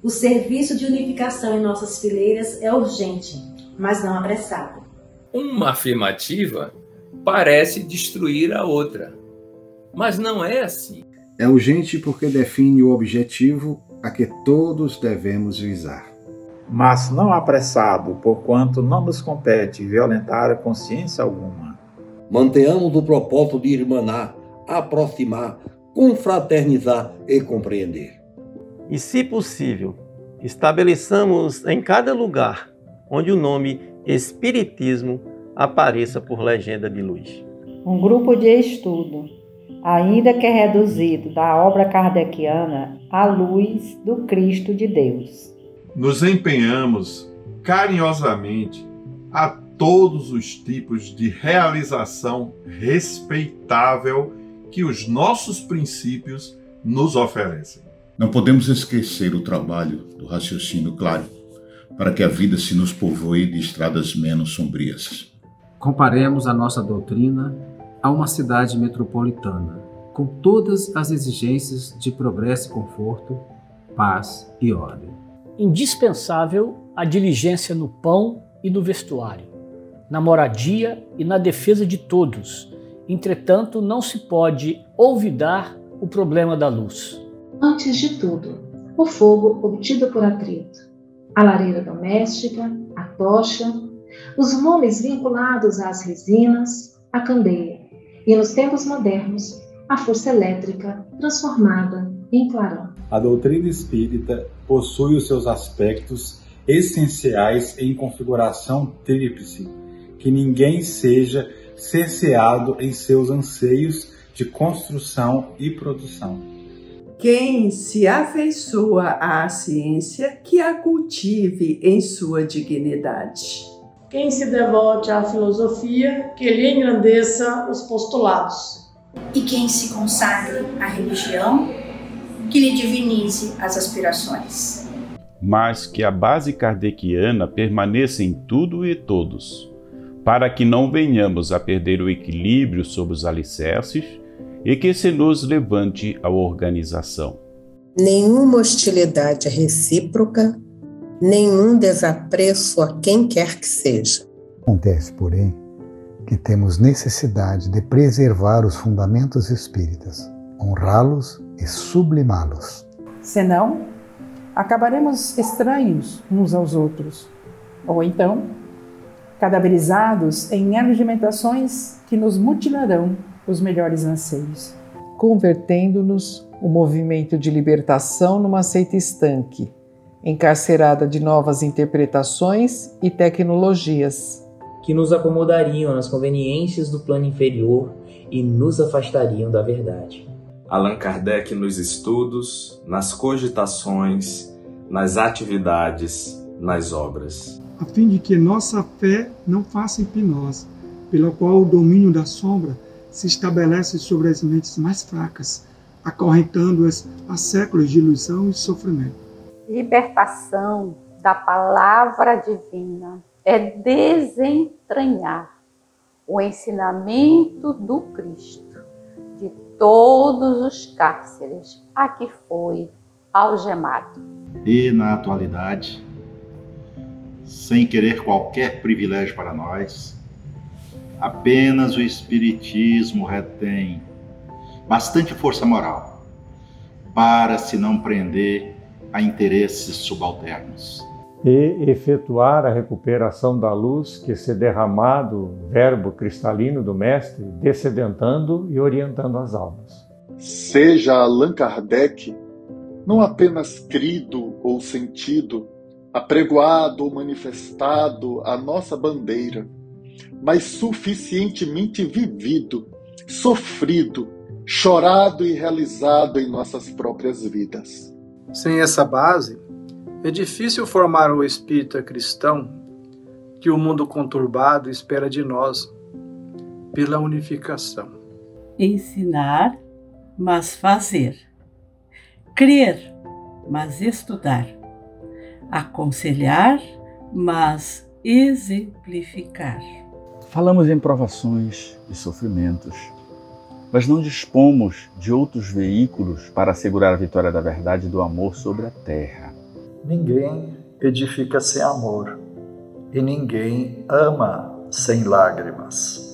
O serviço de unificação em nossas fileiras é urgente, mas não apressado. Uma afirmativa parece destruir a outra, mas não é assim. É urgente porque define o objetivo a que todos devemos visar. Mas não apressado, porquanto não nos compete violentar a consciência alguma. Mantenhamos o propósito de irmanar, aproximar, confraternizar e compreender. E, se possível, estabeleçamos em cada lugar onde o nome Espiritismo apareça por legenda de luz. Um grupo de estudo, ainda que reduzido, da obra kardeciana à luz do Cristo de Deus. Nos empenhamos carinhosamente a todos os tipos de realização respeitável que os nossos princípios nos oferecem. Não podemos esquecer o trabalho do raciocínio claro para que a vida se nos povoe de estradas menos sombrias. Comparemos a nossa doutrina a uma cidade metropolitana, com todas as exigências de progresso e conforto, paz e ordem. Indispensável a diligência no pão e no vestuário, na moradia e na defesa de todos. Entretanto, não se pode olvidar o problema da luz. Antes de tudo, o fogo obtido por atrito, a lareira doméstica, a tocha, os nomes vinculados às resinas, a candeia, e nos tempos modernos, a força elétrica transformada em clarão. A doutrina espírita possui os seus aspectos essenciais em configuração tríplice, que ninguém seja cerceado em seus anseios de construção e produção. Quem se afeiçoa à ciência, que a cultive em sua dignidade. Quem se devote à filosofia, que lhe engrandeça os postulados. E quem se consagre à religião, que lhe divinize as aspirações. Mas que a base kardeciana permaneça em tudo e todos, para que não venhamos a perder o equilíbrio sobre os alicerces e que se nos levante a organização. Nenhuma hostilidade recíproca, nenhum desapreço a quem quer que seja. Acontece, porém, que temos necessidade de preservar os fundamentos espíritas, honrá-los e sublimá-los. Senão, acabaremos estranhos uns aos outros, ou então, cadaverizados em argumentações que nos mutilarão os melhores anseios. Convertendo-nos o movimento de libertação numa seita estanque, encarcerada de novas interpretações e tecnologias. Que nos acomodariam nas conveniências do plano inferior e nos afastariam da verdade. Allan Kardec nos estudos, nas cogitações, nas atividades, nas obras. A fim de que nossa fé não faça hipnose, pela qual o domínio da sombra se estabelece sobre as mentes mais fracas, acorrentando-as a séculos de ilusão e sofrimento. Libertação da palavra divina é desentranhar o ensinamento do Cristo de todos os cárceres a que foi algemado. E na atualidade, sem querer qualquer privilégio para nós, apenas o Espiritismo retém bastante força moral para se não prender a interesses subalternos. E efetuar a recuperação da luz que se derramar do verbo cristalino do Mestre, descedentando e orientando as almas. Seja Allan Kardec não apenas crido ou sentido, apregoado ou manifestado a nossa bandeira, mas suficientemente vivido, sofrido, chorado e realizado em nossas próprias vidas. Sem essa base, é difícil formar o espírita cristão que o mundo conturbado espera de nós pela unificação. Ensinar, mas fazer. Crer, mas estudar. Aconselhar, mas exemplificar. Falamos em provações e sofrimentos, mas não dispomos de outros veículos para assegurar a vitória da verdade e do amor sobre a terra. Ninguém edifica sem amor, e ninguém ama sem lágrimas.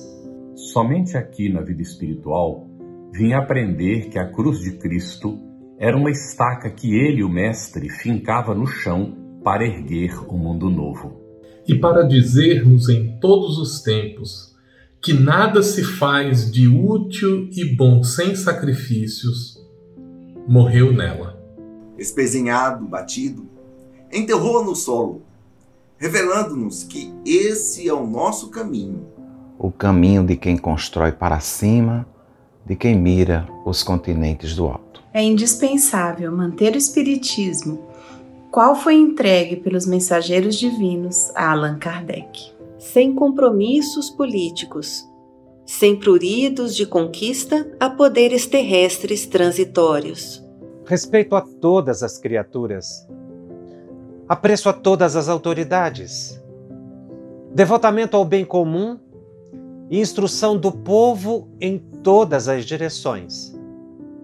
Somente aqui na vida espiritual vim aprender que a cruz de Cristo era uma estaca que ele, o Mestre, fincava no chão para erguer o um mundo novo. E para dizer-nos em todos os tempos que nada se faz de útil e bom sem sacrifícios, morreu nela. Espezinhado, batido, enterrou no solo, revelando-nos que esse é o nosso caminho. O caminho de quem constrói para cima, de quem mira os continentes do alto. É indispensável manter o Espiritismo, qual foi entregue pelos mensageiros divinos a Allan Kardec. Sem compromissos políticos, sem pruridos de conquista a poderes terrestres transitórios. Respeito a todas as criaturas, apreço a todas as autoridades, devotamento ao bem comum e instrução do povo em todas as direções,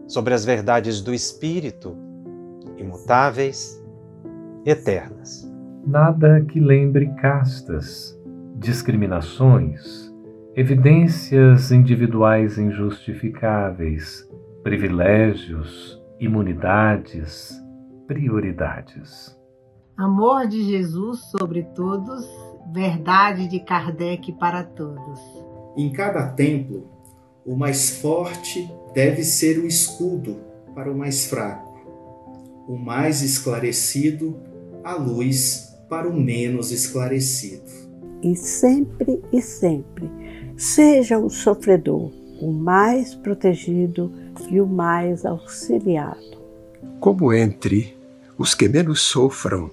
sobre as verdades do Espírito, imutáveis, eternas. Nada que lembre castas, discriminações, evidências individuais injustificáveis, privilégios, imunidades, prioridades. Amor de Jesus sobre todos, verdade de Kardec para todos. Em cada templo, o mais forte deve ser o escudo para o mais fraco, o mais esclarecido, a luz para o menos esclarecido. E sempre e sempre, seja o sofredor o mais protegido e o mais auxiliado. Como entre os que menos sofram,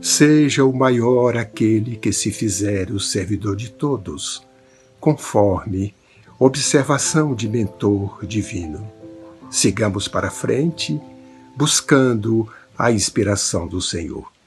seja o maior aquele que se fizer o servidor de todos, conforme observação de mentor divino. Sigamos para frente, buscando a inspiração do Senhor.